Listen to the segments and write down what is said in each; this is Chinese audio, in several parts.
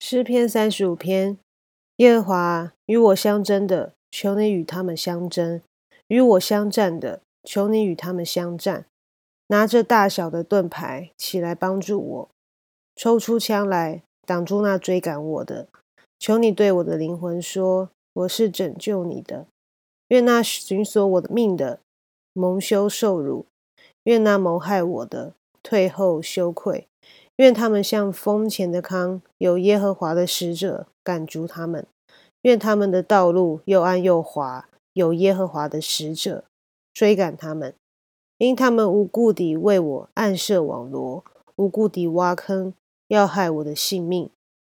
诗篇三十五篇，耶和华与我相争的，求你与他们相争；与我相战的，求你与他们相战。拿着大小的盾牌起来帮助我，抽出枪来挡住那追赶我的。求你对我的灵魂说：“我是拯救你的。”愿那寻索我的命的蒙羞受辱，愿那谋害我的退后羞愧。愿他们像风前的康，有耶和华的使者赶逐他们；愿他们的道路又暗又滑，有耶和华的使者追赶他们。因他们无故地为我暗设网罗，无故地挖坑，要害我的性命。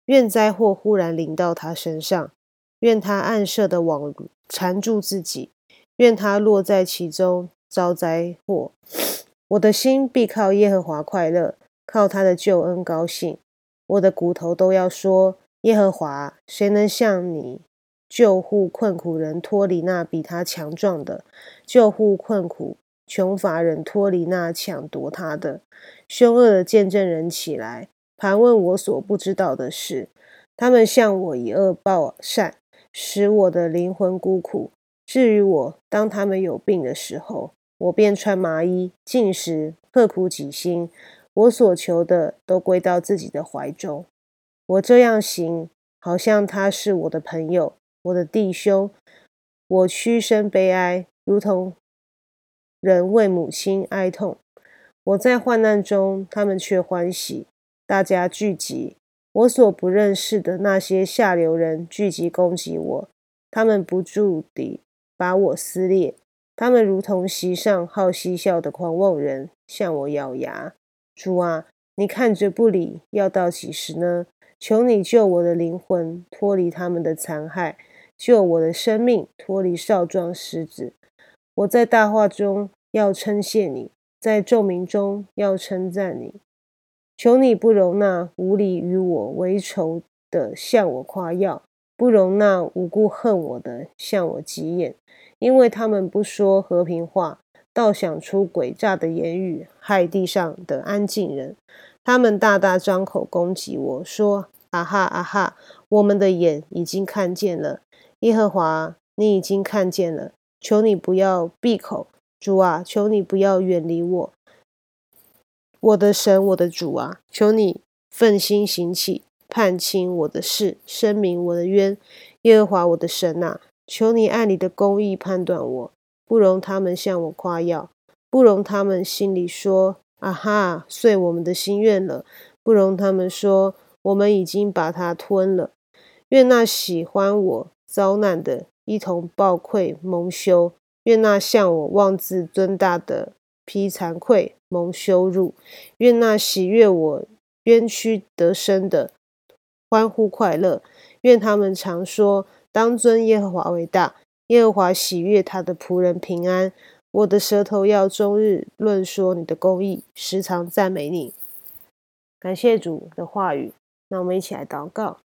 愿灾祸忽然临到他身上，愿他暗设的网缠住自己，愿他落在其中遭灾祸。我的心必靠耶和华快乐。靠他的救恩高兴，我的骨头都要说：耶和华，谁能像你救护困苦人脱离那比他强壮的？救护困苦穷乏人脱离那抢夺他的？凶恶的见证人起来盘问我所不知道的事，他们向我以恶报善，使我的灵魂孤苦。至于我，当他们有病的时候，我便穿麻衣，进食，刻苦己心。我所求的都归到自己的怀中。我这样行，好像他是我的朋友，我的弟兄。我屈身悲哀，如同人为母亲哀痛。我在患难中，他们却欢喜，大家聚集。我所不认识的那些下流人聚集攻击我，他们不住地把我撕裂。他们如同席上好嬉笑的狂妄人，向我咬牙。主啊，你看着不理，要到几时呢？求你救我的灵魂脱离他们的残害，救我的生命脱离少壮狮子。我在大话中要称谢你，在众民中要称赞你。求你不容纳无理与我为仇的向我夸耀，不容那无故恨我的向我急眼，因为他们不说和平话。倒想出诡诈的言语，害地上的安静人。他们大大张口攻击我说：“啊哈啊哈！我们的眼已经看见了，耶和华，你已经看见了。求你不要闭口，主啊，求你不要远离我。我的神，我的主啊，求你奋心行起，判清我的事，声明我的冤。耶和华我的神啊，求你按你的公义判断我。”不容他们向我夸耀，不容他们心里说：“啊哈，遂我们的心愿了。”不容他们说：“我们已经把它吞了。”愿那喜欢我遭难的一同暴愧蒙羞；愿那向我妄自尊大的披惭愧蒙羞辱；愿那喜悦我冤屈得生的欢呼快乐；愿他们常说：“当尊耶和华为大。”耶和华喜悦他的仆人平安。我的舌头要终日论说你的公义，时常赞美你。感谢主的话语。那我们一起来祷告。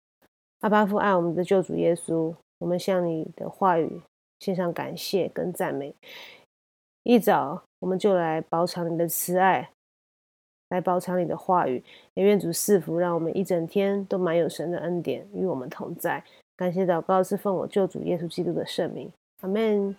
阿巴父爱我们的救主耶稣，我们向你的话语献上感谢跟赞美。一早我们就来饱尝你的慈爱，来饱尝你的话语。也愿主赐福，让我们一整天都满有神的恩典与我们同在。感谢祷告是奉我救主耶稣基督的圣名，阿门。